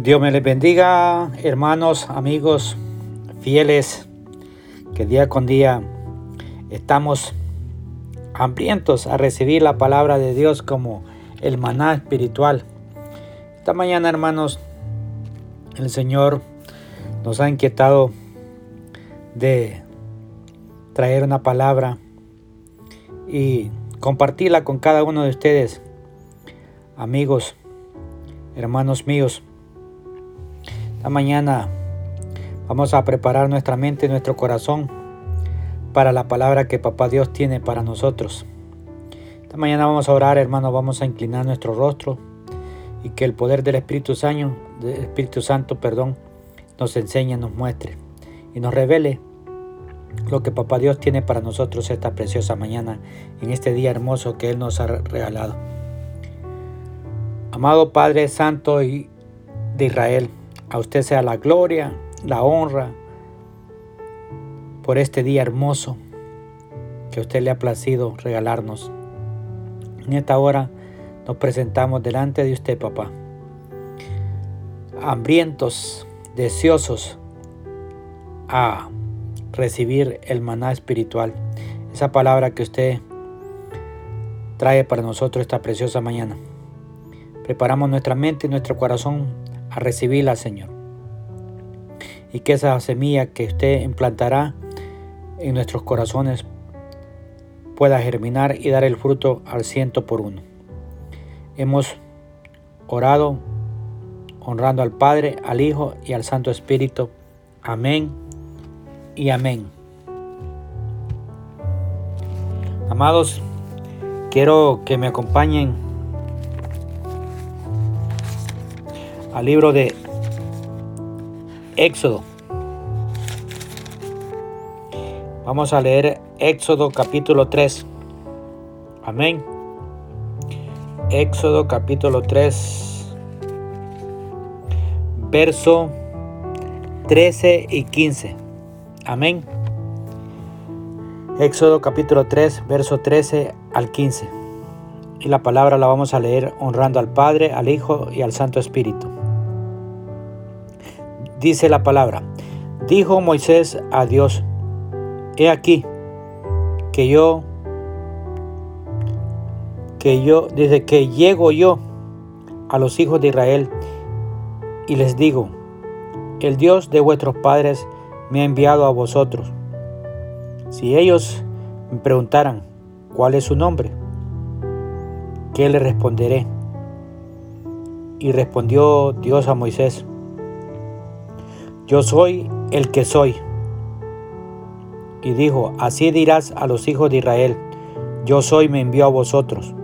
Dios me les bendiga, hermanos, amigos, fieles, que día con día estamos hambrientos a recibir la palabra de Dios como el maná espiritual. Esta mañana, hermanos, el Señor nos ha inquietado de traer una palabra y compartirla con cada uno de ustedes, amigos, hermanos míos. Esta mañana vamos a preparar nuestra mente y nuestro corazón para la palabra que Papá Dios tiene para nosotros. Esta mañana vamos a orar, hermanos, vamos a inclinar nuestro rostro y que el poder del Espíritu Santo, del Espíritu Santo, perdón, nos enseñe, nos muestre y nos revele lo que Papá Dios tiene para nosotros esta preciosa mañana, en este día hermoso que Él nos ha regalado. Amado Padre Santo de Israel, a usted sea la gloria, la honra por este día hermoso que usted le ha placido regalarnos. En esta hora nos presentamos delante de usted, papá. Hambrientos, deseosos a recibir el maná espiritual. Esa palabra que usted trae para nosotros esta preciosa mañana. Preparamos nuestra mente y nuestro corazón recibirla, Señor. Y que esa semilla que usted implantará en nuestros corazones pueda germinar y dar el fruto al ciento por uno. Hemos orado honrando al Padre, al Hijo y al Santo Espíritu. Amén y amén. Amados, quiero que me acompañen al libro de Éxodo. Vamos a leer Éxodo capítulo 3. Amén. Éxodo capítulo 3, verso 13 y 15. Amén. Éxodo capítulo 3, verso 13 al 15. Y la palabra la vamos a leer honrando al Padre, al Hijo y al Santo Espíritu. Dice la palabra, dijo Moisés a Dios, he aquí que yo, que yo, desde que llego yo a los hijos de Israel y les digo, el Dios de vuestros padres me ha enviado a vosotros. Si ellos me preguntaran cuál es su nombre, ¿qué le responderé? Y respondió Dios a Moisés, yo soy el que soy. Y dijo, así dirás a los hijos de Israel, yo soy, me envió a vosotros.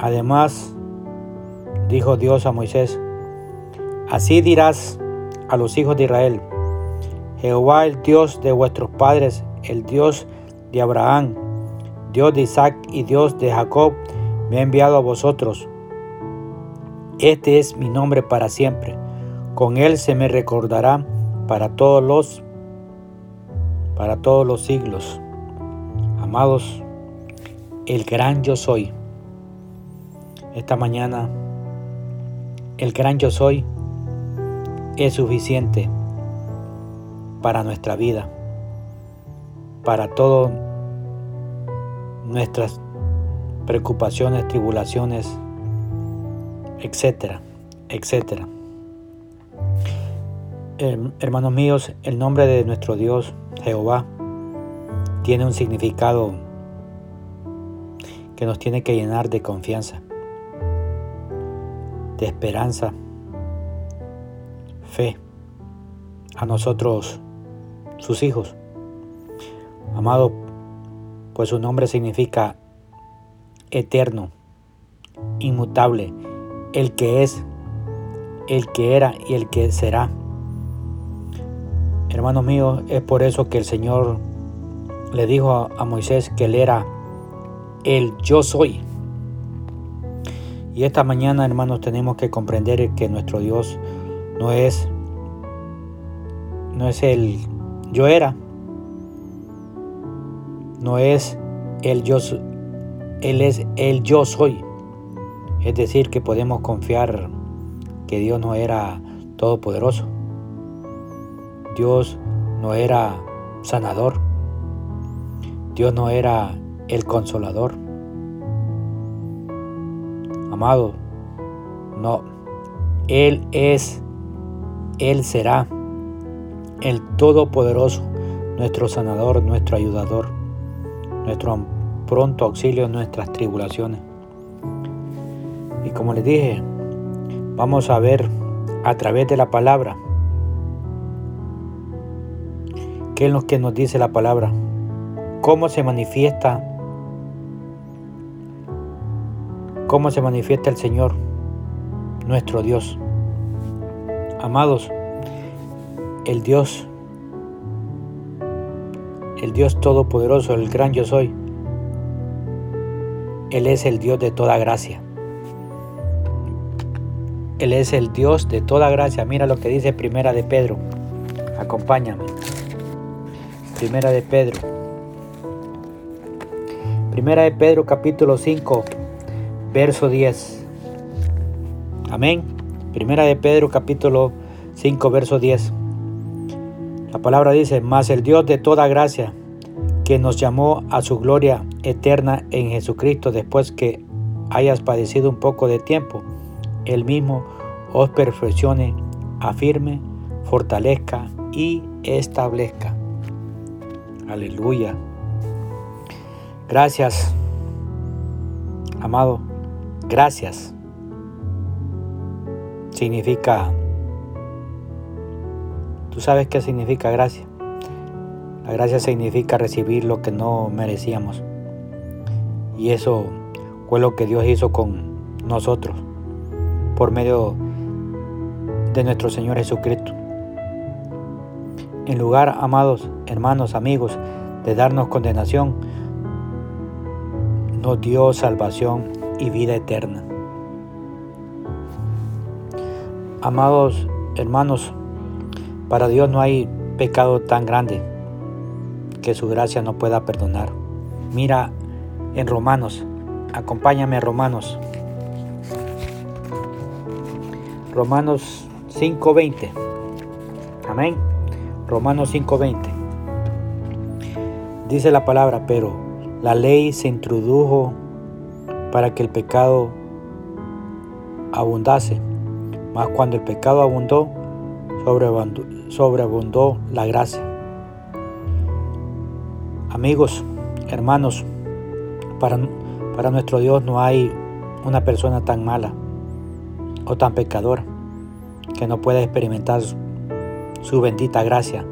Además, dijo Dios a Moisés, así dirás a los hijos de Israel, Jehová el Dios de vuestros padres, el Dios de Abraham, Dios de Isaac y Dios de Jacob, me ha enviado a vosotros. Este es mi nombre para siempre con él se me recordará para todos los para todos los siglos. Amados, el gran yo soy. Esta mañana el gran yo soy es suficiente para nuestra vida, para todas nuestras preocupaciones, tribulaciones, etcétera, etcétera hermanos míos, el nombre de nuestro Dios, Jehová, tiene un significado que nos tiene que llenar de confianza, de esperanza, fe a nosotros, sus hijos. Amado, pues su nombre significa eterno, inmutable, el que es, el que era y el que será. Hermanos míos, es por eso que el Señor le dijo a, Moisés que Él era el yo soy. Y esta mañana, hermanos, tenemos que comprender que nuestro Dios no es, no es el yo era, no es el yo, Él es el yo soy. Es decir, que podemos confiar que Dios no era todopoderoso. Dios no era sanador. Dios no era el consolador. Amado, no. Él es, Él será el Todopoderoso, nuestro sanador, nuestro ayudador, nuestro pronto auxilio en nuestras tribulaciones. Y como les dije, vamos a ver a través de la palabra qué es lo que nos dice la palabra, cómo se manifiesta, cómo se manifiesta el Señor, nuestro Dios. Amados, el Dios, el Dios Todopoderoso, el gran yo soy, Él es el Dios de toda gracia. Él es el Dios de toda gracia. Mira lo que dice Primera de Pedro. Acompáñame. Primera de Pedro. Primera de Pedro capítulo 5, verso 10. Amén. Primera de Pedro capítulo 5, verso 10. La palabra dice, mas el Dios de toda gracia, que nos llamó a su gloria eterna en Jesucristo después que hayas padecido un poco de tiempo, él mismo os perfeccione, afirme, fortalezca y establezca. Aleluya. Gracias, amado. Gracias. Significa, tú sabes qué significa gracia. La gracia significa recibir lo que no merecíamos. Y eso fue lo que Dios hizo con nosotros por medio de nuestro Señor Jesucristo. En lugar, amados hermanos, amigos, de darnos condenación, nos dio salvación y vida eterna. Amados hermanos, para Dios no hay pecado tan grande que su gracia no pueda perdonar. Mira en Romanos, acompáñame a Romanos Romanos 5:20. Amén. Romanos 5:20. Dice la palabra, pero la ley se introdujo para que el pecado abundase. Mas cuando el pecado abundó, sobreabundó, la gracia. Amigos, hermanos, para, para nuestro Dios no hay una persona tan mala o tan pecador que no pueda experimentar su bendita gracia,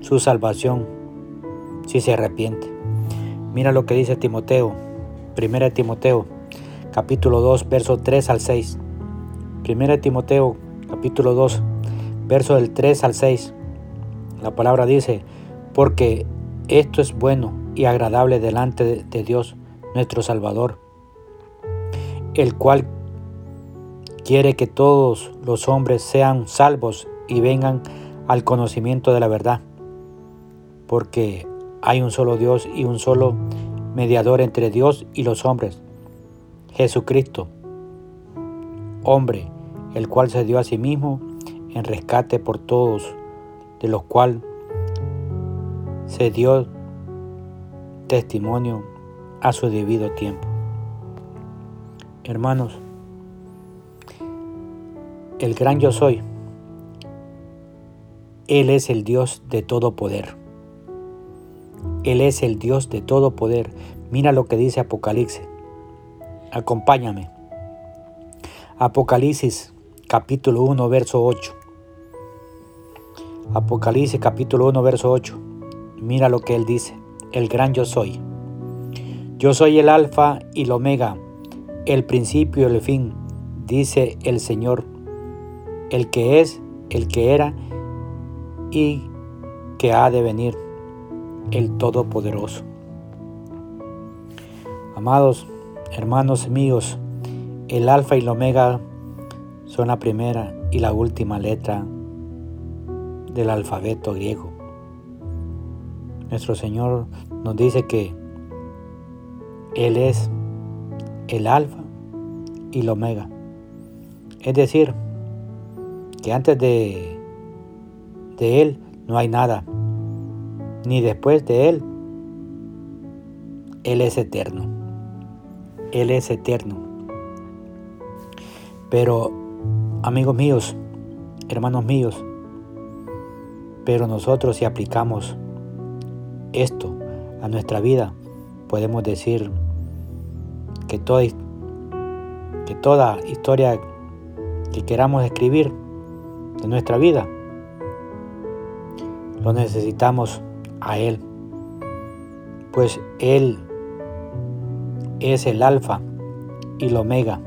su salvación, si se arrepiente. Mira lo que dice Timoteo, 1 Timoteo, capítulo 2, verso 3 al 6. 1 Timoteo, capítulo 2, verso del 3 al 6. La palabra dice, porque esto es bueno y agradable delante de Dios, nuestro Salvador, el cual quiere que todos los hombres sean salvos y vengan al conocimiento de la verdad, porque hay un solo Dios y un solo mediador entre Dios y los hombres, Jesucristo, hombre, el cual se dio a sí mismo en rescate por todos, de los cuales se dio testimonio a su debido tiempo. Hermanos, el gran yo soy. Él es el Dios de todo poder. Él es el Dios de todo poder. Mira lo que dice Apocalipsis. Acompáñame. Apocalipsis capítulo 1, verso 8. Apocalipsis capítulo 1, verso 8. Mira lo que él dice. El gran yo soy. Yo soy el alfa y el omega, el principio y el fin, dice el Señor el que es, el que era y que ha de venir, el Todopoderoso. Amados hermanos míos, el alfa y el omega son la primera y la última letra del alfabeto griego. Nuestro Señor nos dice que Él es el alfa y el omega Es decir, que antes de, de Él no hay nada, ni después de Él. Él es eterno. Él es eterno. Pero, amigos míos, hermanos míos, pero nosotros si aplicamos esto a nuestra vida, podemos decir que toda, que toda historia que queramos escribir de nuestra vida, lo necesitamos a Él, pues Él es el alfa y el omega.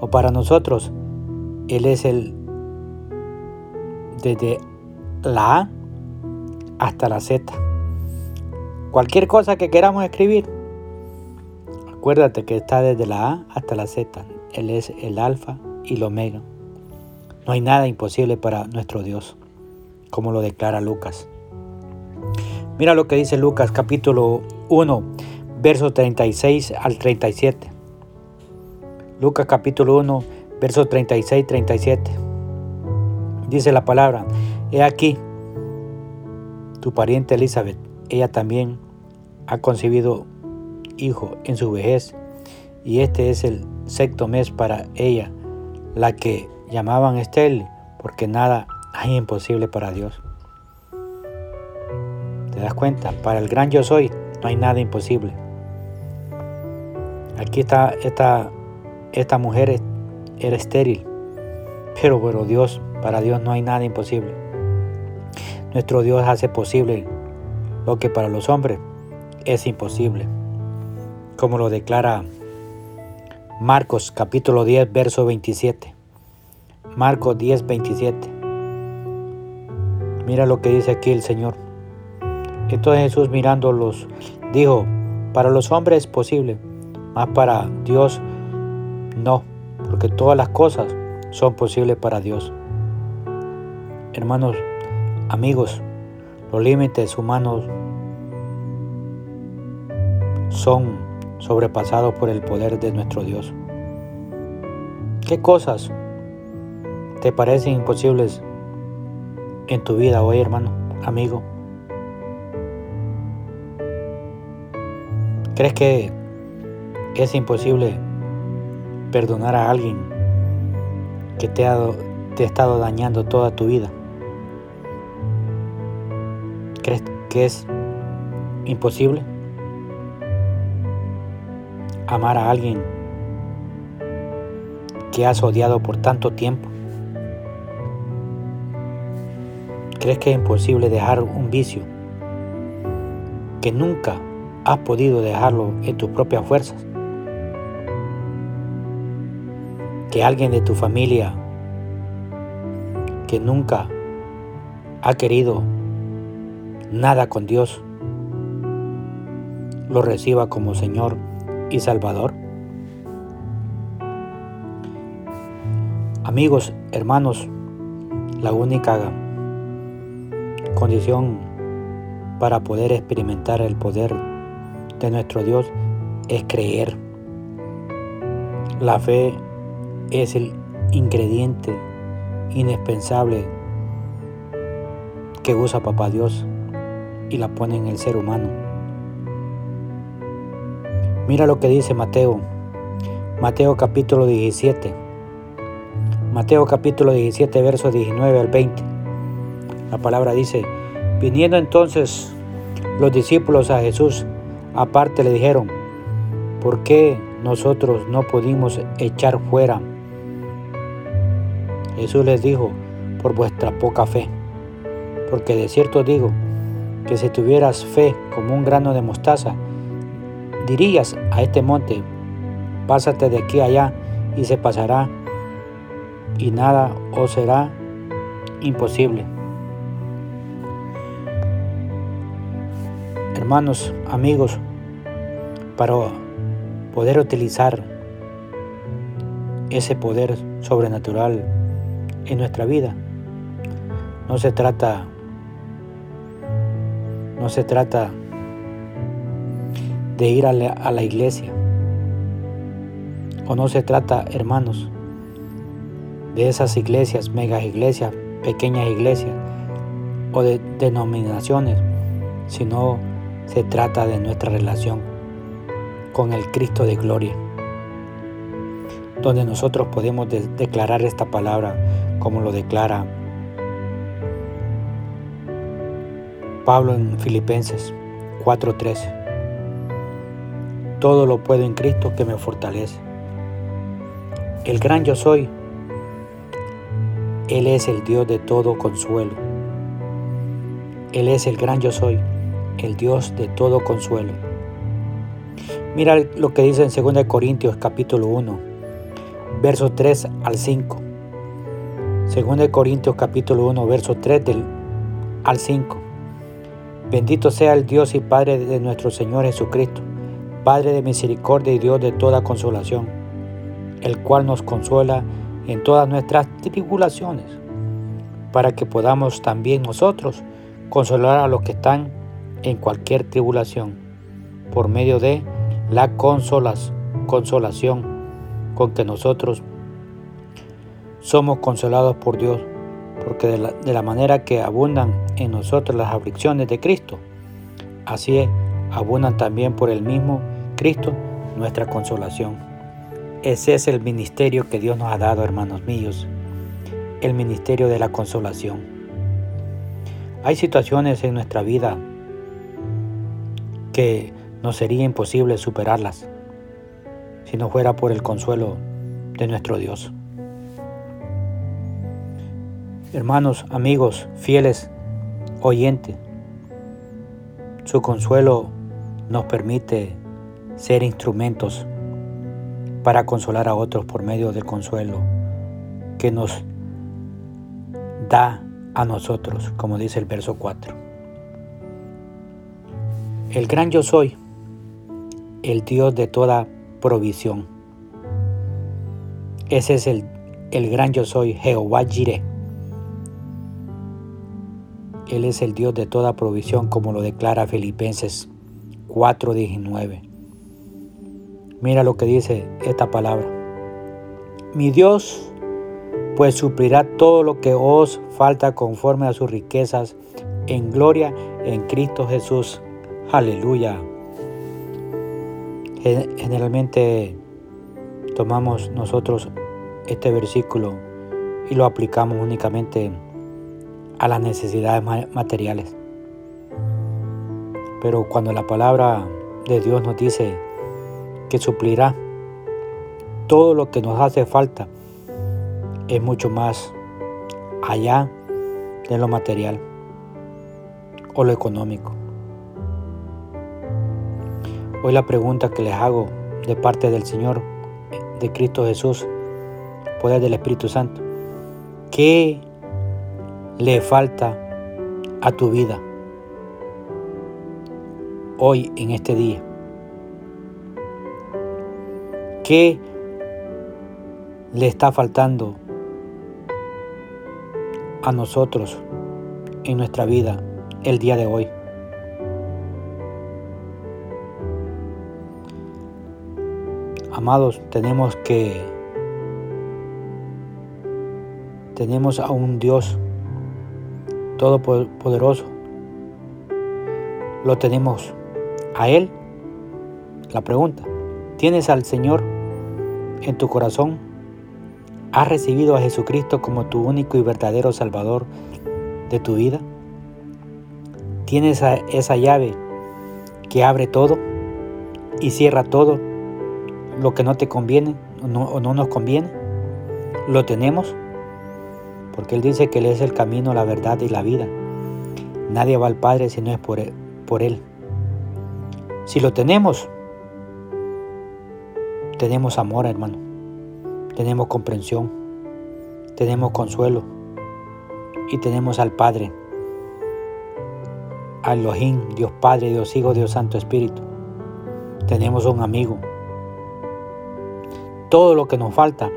O para nosotros, Él es el desde la A hasta la Z. Cualquier cosa que queramos escribir, acuérdate que está desde la A hasta la Z. Él es el alfa y el omega. No hay nada imposible para nuestro Dios, como lo declara Lucas. Mira lo que dice Lucas capítulo 1, versos 36 al 37. Lucas capítulo 1, versos 36 37. Dice la palabra, he aquí, tu pariente Elizabeth, ella también ha concebido hijo en su vejez, y este es el sexto mes para ella, la que llamaban Estel, porque nada hay imposible para Dios. ¿Te das cuenta? Para el gran yo soy no hay nada imposible. Aquí está esta, esta mujer era estéril, pero bueno, Dios, para Dios no hay nada imposible. Nuestro Dios hace posible lo que para los hombres es imposible, como lo declara Marcos capítulo 10, verso 27. Marcos 10, 27. Mira lo que dice aquí el Señor. Entonces Jesús mirándolos dijo, para los hombres es posible, mas para Dios no, porque todas las cosas son posibles para Dios. Hermanos, amigos, los límites humanos son sobrepasados por el poder de nuestro Dios. ¿Qué cosas te parecen imposibles en tu vida hoy, hermano, amigo? ¿Crees que es imposible perdonar a alguien que te ha, te ha estado dañando toda tu vida? ¿Crees que es imposible? amar a alguien que has odiado por tanto tiempo? ¿Crees que es imposible dejar un vicio que nunca has podido dejarlo en tus propias fuerzas? Que alguien de tu familia que nunca ha querido nada con Dios lo reciba como Señor y Salvador? Amigos, hermanos, la única condición para poder experimentar el poder de nuestro Dios es creer. La fe es el ingrediente indispensable que usa Papá Dios y la pone en el ser humano. Mira lo que dice Mateo. Mateo capítulo 17. Mateo capítulo 17, versos 19 al 20. La palabra dice, viniendo entonces los discípulos a Jesús, aparte le dijeron, ¿por qué nosotros no pudimos echar fuera? Jesús les dijo, por vuestra poca fe. Porque de cierto digo que si tuvieras fe como un grano de mostaza, dirías a este monte, pásate de aquí allá y se pasará, y nada os será imposible. Hermanos, amigos, para poder utilizar ese poder sobrenatural en nuestra vida, no se trata no se trata de ir a la, iglesia. O no se trata, hermanos, de esas iglesias, megas iglesias, pequeñas iglesias o de denominaciones, sino se trata de nuestra relación con el Cristo de gloria, donde nosotros podemos declarar esta palabra como lo declara Pablo en Filipenses 4:13. Todo lo puedo en Cristo que me fortalece. El gran yo soy él es el Dios de todo consuelo. Él es el gran yo soy, el Dios de todo consuelo. Mira lo que dice en 2 Corintios capítulo 1, versos 3 al 5. 2 Corintios capítulo 1, verso 3 del, al 5. Bendito sea el Dios y Padre de nuestro Señor Jesucristo, Padre de misericordia y Dios de toda consolación, el cual nos consuela en todas nuestras tribulaciones, para que podamos también nosotros consolar a los que están en cualquier tribulación, por medio de la consolación con que nosotros somos consolados por Dios, porque de la, de la manera que abundan en nosotros las aflicciones de Cristo, así abundan también por el mismo Cristo nuestra consolación. Ese es el ministerio que Dios nos ha dado, hermanos míos, el ministerio de la consolación. Hay situaciones en nuestra vida que nos sería imposible superarlas si no fuera por el consuelo de nuestro Dios. Hermanos, amigos, fieles, oyentes, su consuelo nos permite ser instrumentos para consolar a otros por medio del consuelo que nos da a nosotros, como dice el verso 4. El gran yo soy, el Dios de toda provisión. Ese es el, el gran yo soy, Jehová Jireh. Él es el Dios de toda provisión, como lo declara Filipenses 4:19. Mira lo que dice esta palabra. Mi Dios pues suplirá todo lo que os falta conforme a sus riquezas en gloria en Cristo Jesús. Aleluya. Generalmente tomamos nosotros este versículo y lo aplicamos únicamente a las necesidades materiales. Pero cuando la palabra de Dios nos dice que suplirá todo lo que nos hace falta. Es mucho más allá de lo material o lo económico. Hoy la pregunta que les hago de parte del Señor, de Cristo Jesús, poder del Espíritu Santo, ¿qué le falta a tu vida hoy en este día? ¿Qué le está faltando a nosotros en nuestra vida el día de hoy? Amados, tenemos que tenemos a un Dios todopoderoso. Lo tenemos a Él. La pregunta, ¿tienes al Señor en tu corazón? ¿Has recibido a Jesucristo como tu único y verdadero Salvador de tu vida? ¿Tienes esa llave que abre todo y cierra todo lo que no te conviene o no, no nos conviene? ¿Lo tenemos? Porque Él dice que Él es el camino, la verdad y la vida. Nadie va al Padre si no es por Por él. Si lo tenemos, tenemos amor, hermano. Tenemos comprensión. Tenemos consuelo. Y tenemos al Padre. Al Dios Padre, Dios Hijo, Dios Santo Espíritu. Tenemos un amigo todo lo que nos falta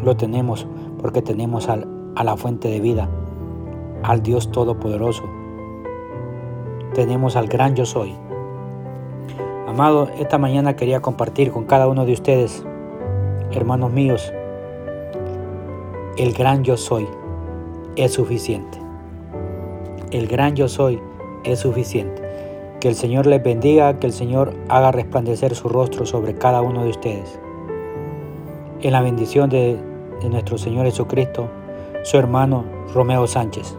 lo tenemos porque tenemos al, a la fuente de vida, al Dios Todopoderoso. Tenemos al gran yo soy. Amado, esta mañana quería compartir con cada uno de ustedes, hermanos míos, el gran yo soy es suficiente. El gran yo soy es suficiente. Que el Señor les bendiga, que el Señor haga resplandecer su rostro sobre cada uno de ustedes en la bendición de, nuestro Señor Jesucristo, su hermano Romeo Sánchez.